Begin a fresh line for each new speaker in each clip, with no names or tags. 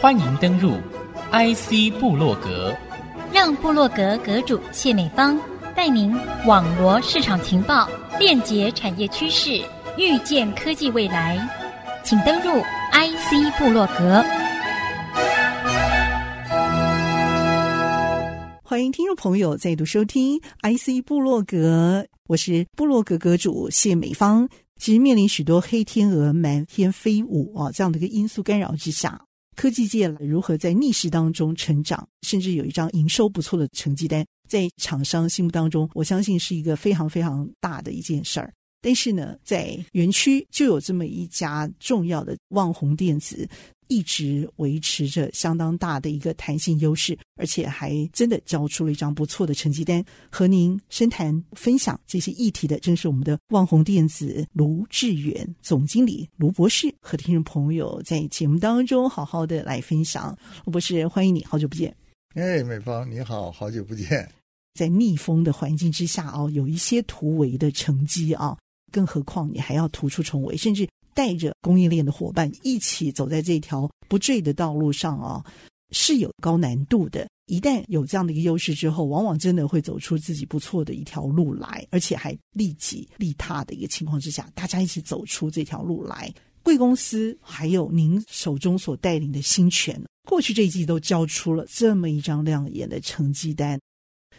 欢迎登入 IC 部落格，
让部落格阁主谢美芳带您网罗市场情报，链接产业趋势，预见科技未来。请登入 IC 部落格。
欢迎听众朋友再度收听 IC 部落格，我是部落格阁主谢美芳。其实面临许多黑天鹅满天飞舞啊这样的一个因素干扰之下，科技界如何在逆势当中成长，甚至有一张营收不错的成绩单，在厂商心目当中，我相信是一个非常非常大的一件事儿。但是呢，在园区就有这么一家重要的旺宏电子。一直维持着相当大的一个弹性优势，而且还真的交出了一张不错的成绩单。和您深谈分享这些议题的，正是我们的旺宏电子卢志远总经理卢博士，和听众朋友在节目当中好好的来分享。卢博士，欢迎你，好久不见。
哎，美芳你好，好久不见。
在逆风的环境之下哦，有一些突围的成绩啊，更何况你还要突出重围，甚至。带着供应链的伙伴一起走在这条不坠的道路上啊，是有高难度的。一旦有这样的一个优势之后，往往真的会走出自己不错的一条路来，而且还利己利他的一个情况之下，大家一起走出这条路来。贵公司还有您手中所带领的新权，过去这一季都交出了这么一张亮眼的成绩单。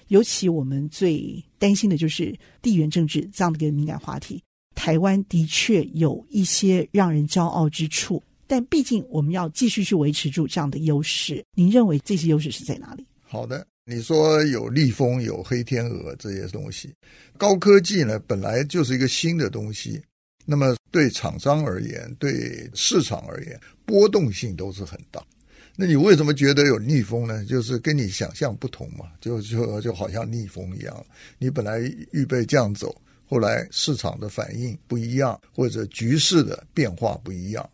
尤其我们最担心的就是地缘政治这样的一个敏感话题。台湾的确有一些让人骄傲之处，但毕竟我们要继续去维持住这样的优势。您认为这些优势是在哪里？
好的，你说有逆风、有黑天鹅这些东西，高科技呢本来就是一个新的东西，那么对厂商而言，对市场而言，波动性都是很大。那你为什么觉得有逆风呢？就是跟你想象不同嘛，就就就好像逆风一样，你本来预备这样走。后来市场的反应不一样，或者局势的变化不一样，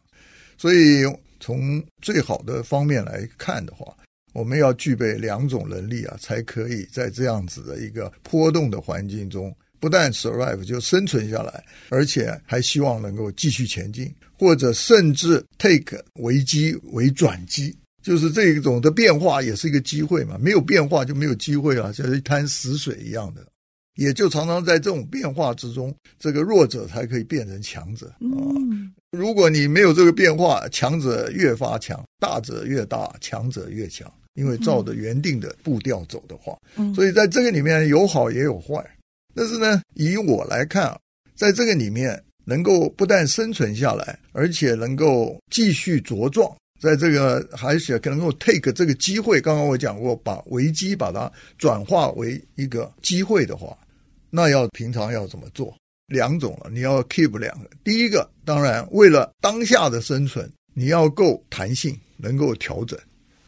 所以从最好的方面来看的话，我们要具备两种能力啊，才可以在这样子的一个波动的环境中，不但 survive 就生存下来，而且还希望能够继续前进，或者甚至 take 危机为转机，就是这种的变化也是一个机会嘛，没有变化就没有机会啊，像一滩死水一样的。也就常常在这种变化之中，这个弱者才可以变成强者啊！如果你没有这个变化，强者越发强，大者越大，强者越强，因为照着原定的步调走的话，所以在这个里面有好也有坏。但是呢，以我来看啊，在这个里面能够不但生存下来，而且能够继续茁壮，在这个还是能够 take 这个机会。刚刚我讲过，把危机把它转化为一个机会的话。那要平常要怎么做？两种了，你要 keep 两个。第一个，当然为了当下的生存，你要够弹性，能够调整，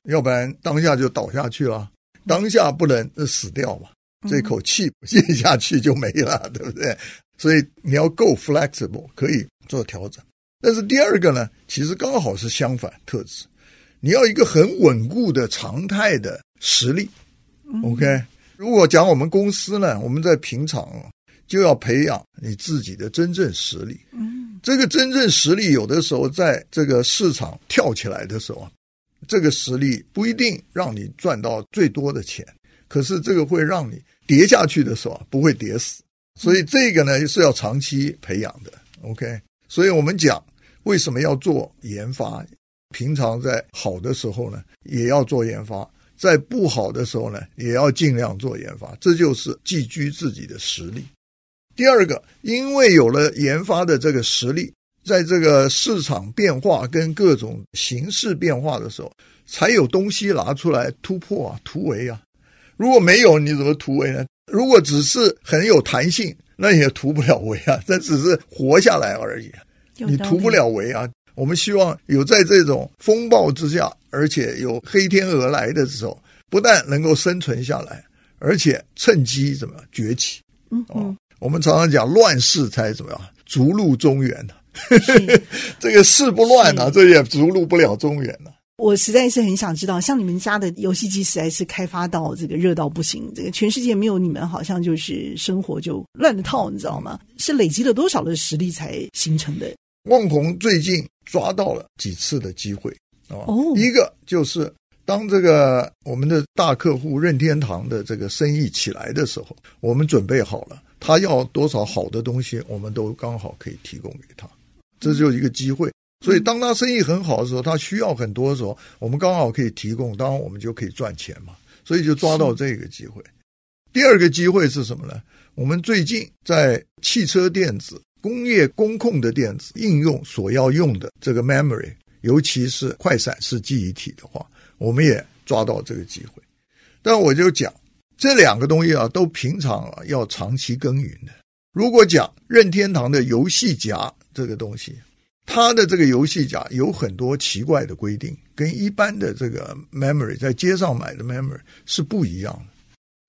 要不然当下就倒下去了。当下不能死掉嘛，这口气咽下去就没了，对不对？所以你要够 flexible，可以做调整。但是第二个呢，其实刚好是相反特质，你要一个很稳固的常态的实力。OK。如果讲我们公司呢，我们在平常就要培养你自己的真正实力。嗯，这个真正实力有的时候在这个市场跳起来的时候，这个实力不一定让你赚到最多的钱，可是这个会让你跌下去的时候不会跌死。所以这个呢是要长期培养的。OK，所以我们讲为什么要做研发，平常在好的时候呢也要做研发。在不好的时候呢，也要尽量做研发，这就是寄居自己的实力。第二个，因为有了研发的这个实力，在这个市场变化跟各种形势变化的时候，才有东西拿出来突破啊、突围啊。如果没有，你怎么突围呢？如果只是很有弹性，那也突不了围啊，这只是活下来而已，你突不了围啊。我们希望有在这种风暴之下，而且有黑天鹅来的时候，不但能够生存下来，而且趁机怎么样崛起？嗯，哦，我们常常讲乱世才怎么样逐鹿中原呢？这个世不乱啊，这也逐鹿不了中原呢。
我实在是很想知道，像你们家的游戏机实在是开发到这个热到不行，这个全世界没有你们，好像就是生活就乱了套，你知道吗？是累积了多少的实力才形成的？
旺宏最近抓到了几次的机会，哦，一个就是当这个我们的大客户任天堂的这个生意起来的时候，我们准备好了，他要多少好的东西，我们都刚好可以提供给他，这就是一个机会。所以当他生意很好的时候，他需要很多的时候，我们刚好可以提供，当然我们就可以赚钱嘛。所以就抓到这个机会。第二个机会是什么呢？我们最近在汽车电子、工业工控的电子应用所要用的这个 memory。尤其是快闪式记忆体的话，我们也抓到这个机会。但我就讲这两个东西啊，都平常啊要长期耕耘的。如果讲任天堂的游戏夹这个东西，它的这个游戏夹有很多奇怪的规定，跟一般的这个 memory 在街上买的 memory 是不一样的。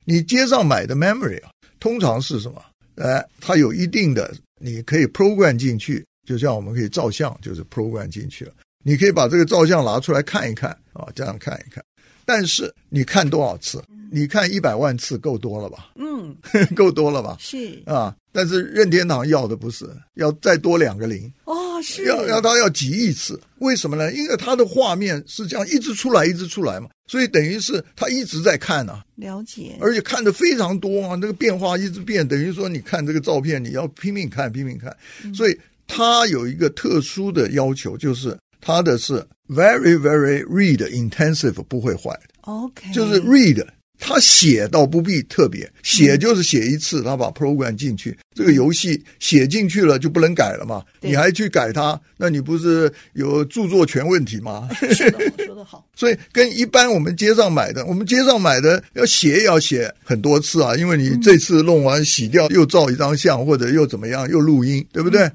你街上买的 memory 啊，通常是什么？哎，它有一定的，你可以 program 进去，就像我们可以照相，就是 program 进去了。你可以把这个照相拿出来看一看啊，这样看一看。但是你看多少次？你看一百万次够多了吧？嗯，够多了吧？是啊。但是任天堂要的不是，要再多两个零哦，是要要他要几亿次？为什么呢？因为他的画面是这样一直出来，一直出来嘛，所以等于是他一直在看啊。了解。而且看的非常多啊，那个变化一直变，等于说你看这个照片，你要拼命看，拼命看。所以他有一个特殊的要求，就是。他的是 very very read intensive 不会坏的，OK，就是 read，它写倒不必特别写，就是写一次，他把 program 进去，这个游戏写进去了就不能改了嘛，你还去改它，那你不是有著作权问题吗？说得好，说得好。所以跟一般我们街上买的，我们街上买的要写也要写很多次啊，因为你这次弄完洗掉又照一张相，或者又怎么样又录音，对不对？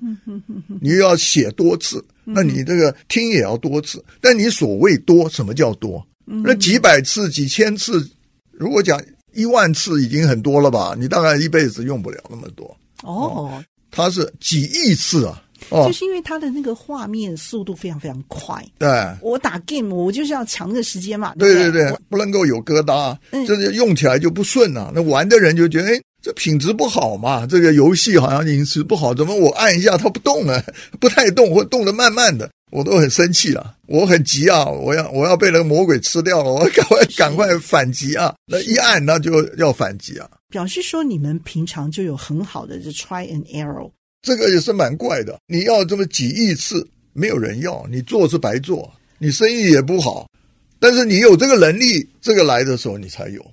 你又要写多次。那你这个听也要多次，但你所谓多，什么叫多？那几百次、几千次，如果讲一万次已经很多了吧？你大概一辈子用不了那么多。哦，它是几亿次啊！哦，就是因为它的那个画面速度非常非常快。对，我打 game 我就是要抢那个时间嘛。对对对，不能够有疙瘩，这就用起来就不顺了。那玩的人就觉得，哎。这品质不好嘛？这个游戏好像品质不好，怎么我按一下它不动了？不太动或动得慢慢的，我都很生气啊！我很急啊！我要我要被那个魔鬼吃掉了！我赶快赶快反击啊！那一按那就要反击啊！表示说你们平常就有很好的这 try and error，这个也是蛮怪的。你要这么几亿次，没有人要，你做是白做，你生意也不好。但是你有这个能力，这个来的时候你才有，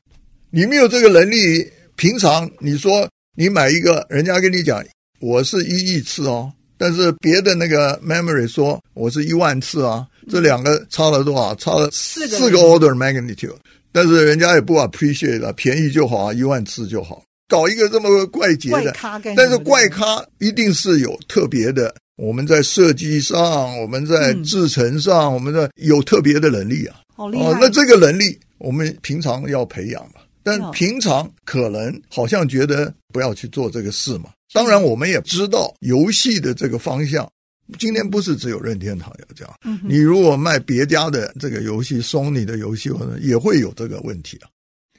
你没有这个能力。平常你说你买一个，人家跟你讲我是一亿次哦，但是别的那个 memory 说我是一万次啊，这两个差了多少？差了四个四个 order magnitude，但是人家也不 appreciate 了，便宜就好啊，一万次就好，搞一个这么怪杰的，但是怪咖一定是有特别的，我们在设计上，我们在制程上，我们在有特别的能力啊，好厉害！哦，那这个能力我们平常要培养嘛。但平常可能好像觉得不要去做这个事嘛。当然，我们也知道游戏的这个方向，今天不是只有任天堂要这样。你如果卖别家的这个游戏，Sony 的游戏，可能也会有这个问题啊。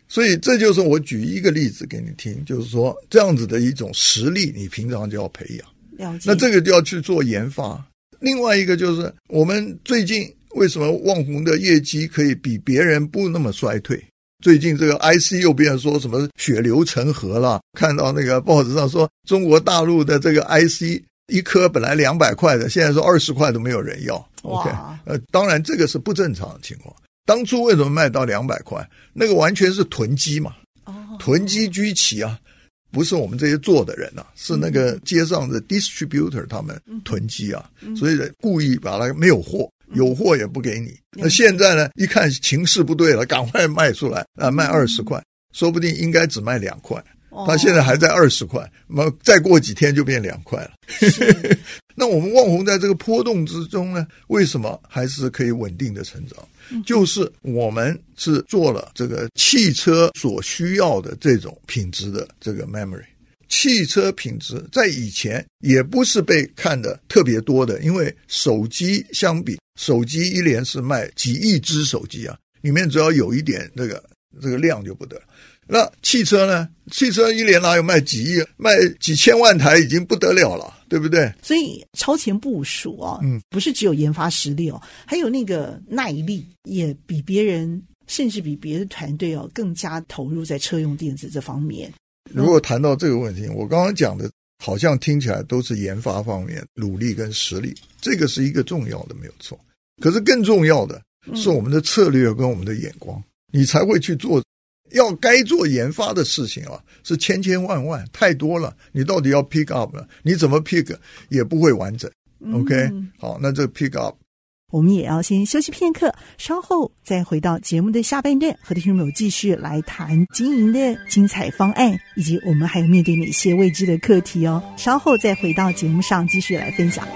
所以这就是我举一个例子给你听，就是说这样子的一种实力，你平常就要培养。了解。那这个就要去做研发。另外一个就是我们最近为什么旺宏的业绩可以比别人不那么衰退？最近这个 IC 又变说什么血流成河了？看到那个报纸上说，中国大陆的这个 IC 一颗本来两百块的，现在说二十块都没有人要。OK，呃，当然这个是不正常的情况。当初为什么卖到两百块？那个完全是囤积嘛，囤积居奇啊，不是我们这些做的人呐、啊，是那个街上的 distributor 他们囤积啊，所以故意把它没有货。有货也不给你，那现在呢？一看情势不对了，赶快卖出来啊！卖二十块，说不定应该只卖两块，他现在还在二十块，那么再过几天就变两块了。那我们旺宏在这个波动之中呢，为什么还是可以稳定的成长？就是我们是做了这个汽车所需要的这种品质的这个 memory。汽车品质在以前也不是被看的特别多的，因为手机相比，手机一年是卖几亿只手机啊，里面只要有一点这个这个量就不得了。那汽车呢？汽车一年哪有卖几亿、卖几千万台已经不得了了，对不对？
所以超前部署啊，嗯，不是只有研发实力哦，还有那个耐力，也比别人，甚至比别的团队哦更加投入在车用电子这方面。
如果谈到这个问题，我刚刚讲的，好像听起来都是研发方面努力跟实力，这个是一个重要的，没有错。可是更重要的是我们的策略跟我们的眼光，你才会去做。要该做研发的事情啊，是千千万万，太多了。你到底要 pick up 了？你怎么 pick 也不会完整。OK，嗯，好，那这 pick up，
我们也要先休息片刻，稍后再回到节目的下半段，和听众朋友继续来谈经营的精彩方案，以及我们还有面对哪些未知的课题哦。稍后再回到节目上继续来分享。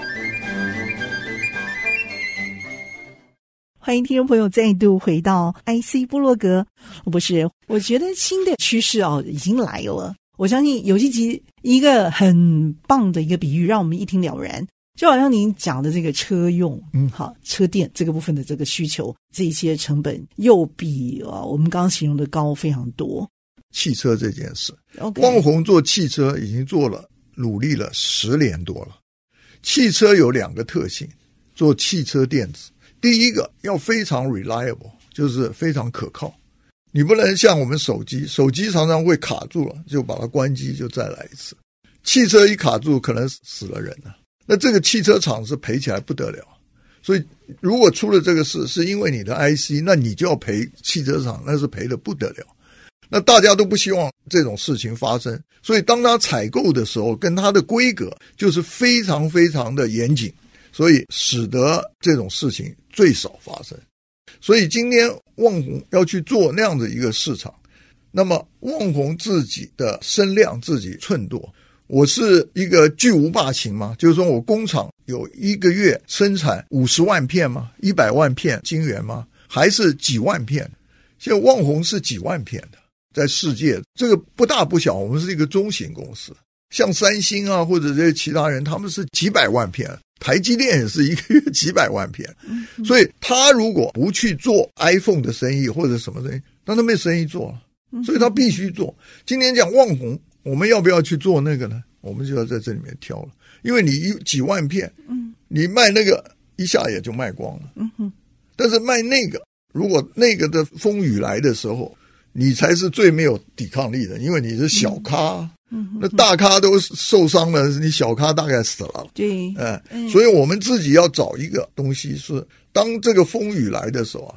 欢迎听众朋友再度回到 IC 部落格，不是，我觉得新的趋势哦已经来了。我相信游戏机一个很棒的一个比喻，让我们一听了然。就好像您讲的这个车用，嗯，好，车电这个部分的这个需求，这些成本又比啊我们刚刚形容的高非常多。
汽车这件事.旺宏做汽车已经做了努力了十年多了。汽车有两个特性，做汽车电子。第一个要非常 reliable，就是非常可靠。你不能像我们手机，手机常常会卡住了，就把它关机，就再来一次。汽车一卡住，可能死了人了。那这个汽车厂是赔起来不得了。所以如果出了这个事，是因为你的 IC，那你就要赔汽车厂，那是赔的不得了。那大家都不希望这种事情发生，所以当他采购的时候，跟他的规格就是非常非常的严谨。所以使得这种事情最少发生。所以今天旺宏要去做那样的一个市场，那么旺宏自己的声量自己寸度，我是一个巨无霸型嘛？就是说我工厂有一个月生产五十万片吗？一百万片晶圆吗？还是几万片？现在旺宏是几万片的，在世界这个不大不小，我们是一个中型公司。像三星啊或者这些其他人，他们是几百万片。台积电也是一个月几百万片，所以他如果不去做 iPhone 的生意或者什么生意，那他没生意做了，所以他必须做。今天讲旺宏，我们要不要去做那个呢？我们就要在这里面挑了，因为你一几万片，嗯你卖那个一下也就卖光了，嗯哼但是卖那个，如果那个的风雨来的时候，你才是最没有抵抗力的，因为你是小咖。嗯，那大咖都受伤了，你小咖大概死了。
对，
哎，所以我们自己要找一个东西是，是当这个风雨来的时候啊，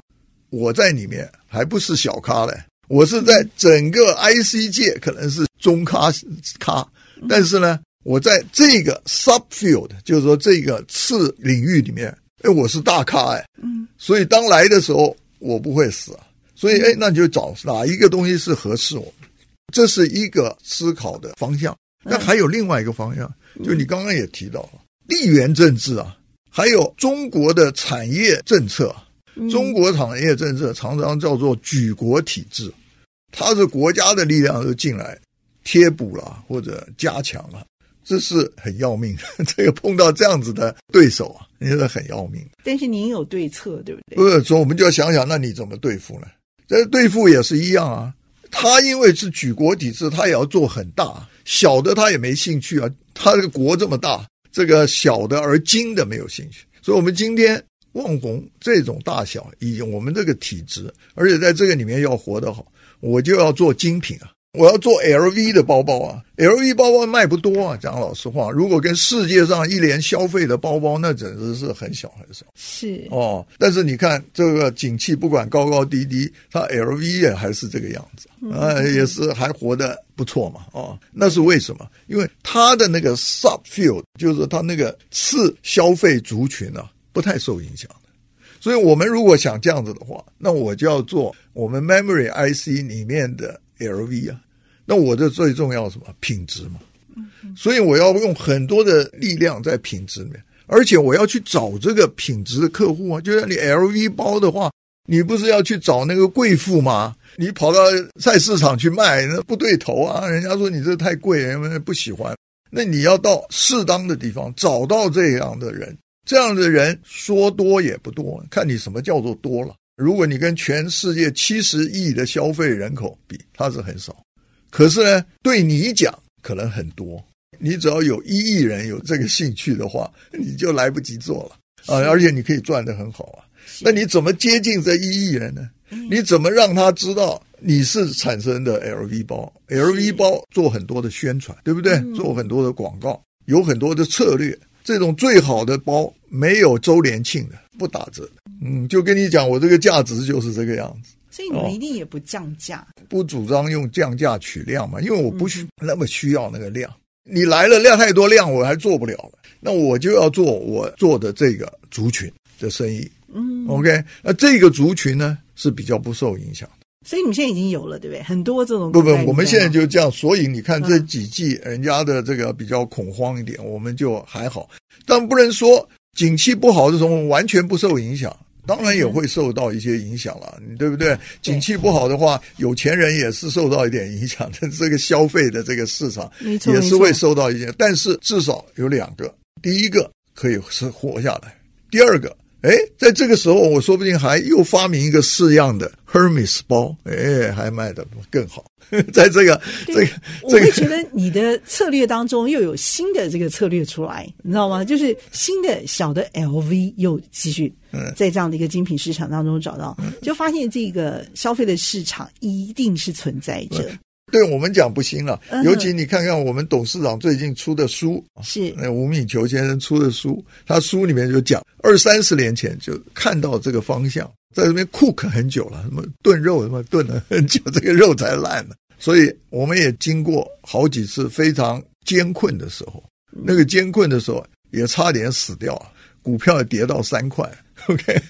我在里面还不是小咖嘞，我是在整个 IC 界可能是中咖咖，但是呢，我在这个 subfield，就是说这个次领域里面，哎，我是大咖哎，嗯，所以当来的时候我不会死啊，所以哎，那你就找哪一个东西是合适我。们。这是一个思考的方向，那还有另外一个方向，就你刚刚也提到了地缘政治啊，还有中国的产业政策。中国产业政策常常叫做举国体制，它是国家的力量都进来贴补了或者加强了，这是很要命的。这个碰到这样子的对手啊，你说很要命。
但是您有对策，对不对？
不是说我们就要想想，那你怎么对付呢？这对付也是一样啊。他因为是举国体制，他也要做很大，小的他也没兴趣啊。他这个国这么大，这个小的而精的没有兴趣。所以，我们今天望红这种大小，以我们这个体制，而且在这个里面要活得好，我就要做精品啊。我要做 LV 的包包啊，LV 包包卖不多啊。讲老实话，如果跟世界上一年消费的包包，那简直是很小很小。
是
哦，但是你看这个景气不管高高低低，它 LV 也还是这个样子啊，也是还活得不错嘛。哦，那是为什么？因为它的那个 subfield，就是它那个次消费族群啊，不太受影响的。所以我们如果想这样子的话，那我就要做我们 memory IC 里面的。LV 啊，那我的最重要什么品质嘛？所以我要用很多的力量在品质里面，而且我要去找这个品质的客户啊。就像你 LV 包的话，你不是要去找那个贵妇吗？你跑到菜市场去卖，那不对头啊！人家说你这太贵，人家不喜欢。那你要到适当的地方找到这样的人，这样的人说多也不多，看你什么叫做多了。如果你跟全世界七十亿的消费人口比，他是很少。可是呢，对你讲可能很多。你只要有一亿人有这个兴趣的话，你就来不及做了啊！而且你可以赚得很好啊。那你怎么接近这一亿人呢？你怎么让他知道你是产生的 LV 包？LV 包做很多的宣传，对不对？做很多的广告，有很多的策略。这种最好的包没有周年庆的，不打折的。嗯，就跟你讲，我这个价值就是这个样子。
所以你们一定也不降价，哦，
不主张用降价取量嘛，因为我不需那么需要那个量。你来了量太多量，我还做不了了。那我就要做我做的这个族群的生意。嗯，OK，那这个族群呢是比较不受影响的。
所以你们现在已经有了，对不对？很多这种
不不，我们现在就这样。所以你看这几季人家的这个比较恐慌一点，嗯、我们就还好。但不能说景气不好的时候完全不受影响。当然也会受到一些影响了，你对不对？景气不好的话，有钱人也是受到一点影响的。这个消费的这个市场也是会受到一些，但是至少有两个：第一个可以是活下来；第二个，哎，在这个时候，我说不定还又发明一个式样的 Hermes 包，哎，还卖的更好。在这个这个，
我会觉得你的策略当中又有新的这个策略出来，你知道吗？就是新的小的 LV 又继续在这样的一个精品市场当中找到，就发现这个消费的市场一定是存在着。
对我们讲不行了，尤其你看看我们董事长最近出的书，
是。
那吴敏球先生出的书，他书里面就讲二三十年前就看到这个方向，在这边 cook 很久了，什么炖肉什么炖了很久，这个肉才烂呢。所以我们也经过好几次非常艰困的时候，那个艰困的时候也差点死掉，股票也跌到三块。OK，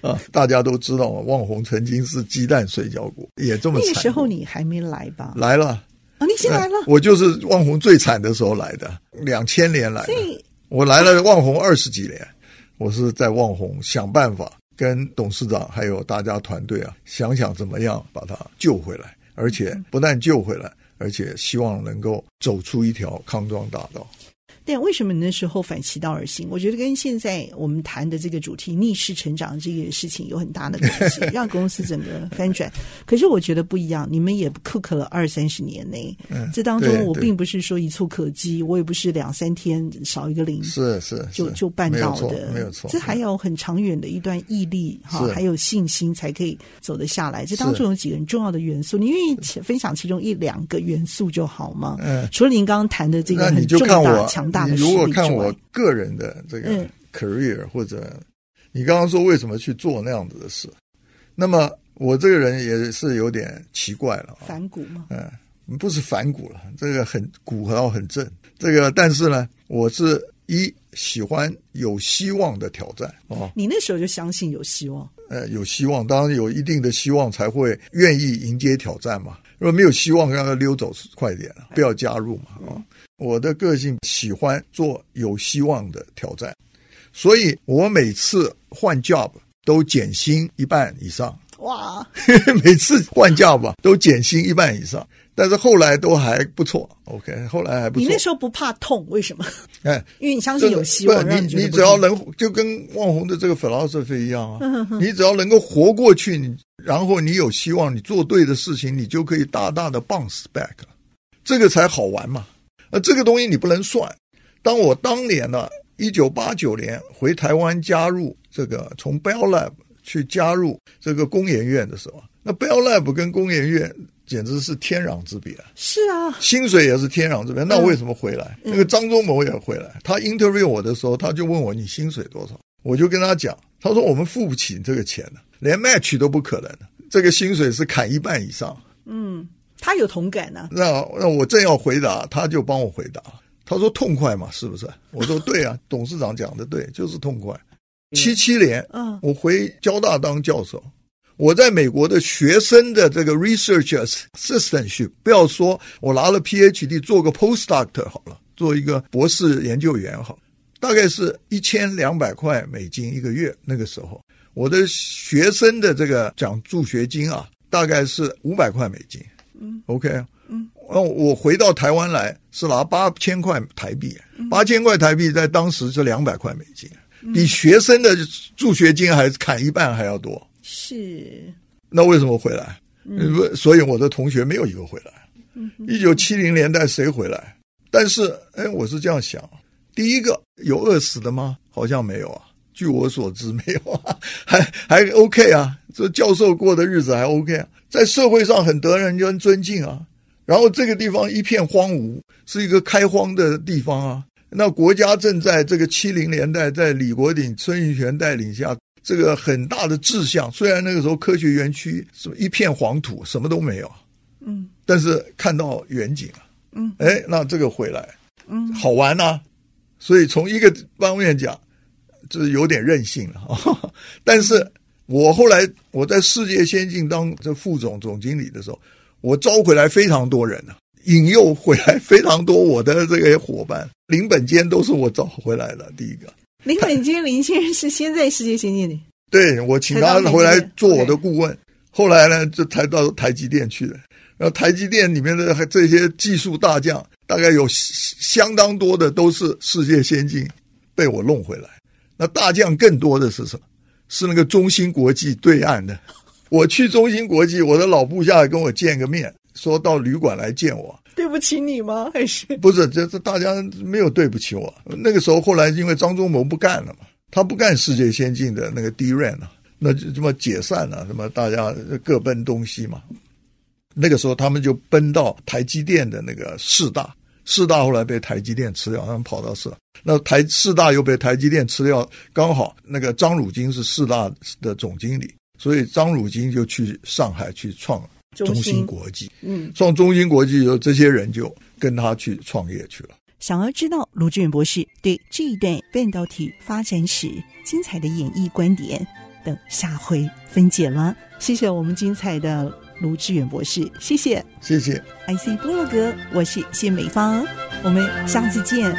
啊，大家都知道啊，旺宏曾经是鸡蛋水饺股，也这么惨。
那个时候你还没来吧？
来了
啊，你先来了。
我就是旺红最惨的时候来的，两千年来的。我来了旺红二十几年，我是在旺红想办法跟董事长还有大家团队啊，想想怎么样把它救回来。而且不但救回来，而且希望能够走出一条康庄大道。
对，为什么你那时候反其道而行？我觉得跟现在我们谈的这个主题逆势成长这个事情有很大的关系，让公司整个翻转。可是我觉得不一样，你们也 cook 了二三十年呢。嗯，这当中我并不是说一蹴可及，我也不是两三天少一个零，
是是
就就办到的，
没有错。
这还有很长远的一段毅力哈，还有信心才可以走得下来。这当中有几个很重要的元素，你愿意分享其中一两个元素就好吗？嗯，除了您刚刚谈的这个很重大强。
你如果看我个人的这个 career，或者你刚刚说为什么去做那样子的事，那么我这个人也是有点奇怪了。
反骨吗？
嗯，不是反骨了，这个很骨和很正。这个但是呢，我是一喜欢有希望的挑战哦。
你那时候就相信有希望？
呃，有希望，当然有一定的希望才会愿意迎接挑战嘛。如果没有希望，让他溜走快点，不要加入嘛啊。哦我的个性喜欢做有希望的挑战，所以我每次换 job 都减薪一半以上。哇！每次换 job 吧都减薪一半以上，但是后来都还不错。OK，后来还不错。
你那时候不怕痛？为什么？哎，因为你相信有希望。
你你只要能就跟旺宏的这个 philosophy 一样啊，你只要能够活过去，你然后你有希望，你做对的事情，你就可以大大的 bounce back，这个才好玩嘛。那这个东西你不能算。当我当年呢，一九八九年回台湾加入这个从 Bell Lab 去加入这个工研院的时候，那 Bell Lab 跟工研院简直是天壤之别。
是啊，
薪水也是天壤之别。那我为什么回来？嗯、那个张忠谋也回来。他 interview 我的时候，他就问我，你薪水多少？我就跟他讲，他说我们付不起这个钱的，连 match 都不可能。这个薪水是砍一半以上。嗯。
他有同感呢、啊。
那那我正要回答，他就帮我回答。他说：“痛快嘛，是不是？”我说：“对啊，董事长讲的对，就是痛快。”七七年，嗯，我回交大当教授，我在美国的学生的这个 research assistantship，不要说我拿了 PhD 做个 postdoctor 好了，做一个博士研究员好，大概是一千两百块美金一个月。那个时候，我的学生的这个奖助学金啊，大概是五百块美金。嗯，OK，嗯，我回到台湾来是拿八千块台币，八千块台币在当时是两百块美金，比学生的助学金还砍一半还要多。
是。
那为什么回来？嗯，所以我的同学没有一个回来。一九七零年代谁回来？但是，哎，我是这样想：第一个有饿死的吗？好像没有啊。据我所知，没有啊，还还 OK 啊。这教授过的日子还 OK 啊，在社会上很得人家尊敬啊。然后这个地方一片荒芜，是一个开荒的地方啊。那国家正在这个七零年代，在李国鼎、孙运璇带领下，这个很大的志向。虽然那个时候科学园区是一片黄土，什么都没有，嗯，但是看到远景啊，嗯，哎，那这个回来，嗯，好玩呐、啊。所以从一个方面讲，就是有点任性了啊。但是我后来我在世界先进当这副总总经理的时候，我招回来非常多人呢、啊。引诱回来非常多我的这个伙伴，林本坚都是我找回来的。第一个，
林本坚林先生是先在世界先进的，
对，我请他回来做我的顾问，后来呢就才到台积电去了。然后台积电里面的这些技术大将，大概有相当多的都是世界先进被我弄回来。那大将更多的是什么？是那个中芯国际对岸的。我去中芯国际，我的老部下跟我见个面。说到旅馆来见我，
对不起你吗？还是
不是？这这大家没有对不起我。那个时候后来因为张忠谋不干了嘛，他不干世界先进的那个 DRAM 了，那就这么解散了，什么大家各奔东西嘛。那个时候他们就奔到台积电的那个四大，四大后来被台积电吃掉，他们跑到四大，那台四大又被台积电吃掉，刚好那个张汝京是四大的总经理，所以张汝京就去上海去创。中芯国际，嗯，创中芯国际以后，这些人就跟他去创业去了。
想要知道卢志远博士对这一段半导体发展史精彩的演绎观点，等下回分解了。谢谢我们精彩的卢志远博士，谢谢，
谢谢。
IC 部落格，我是谢美芳，我们下次见。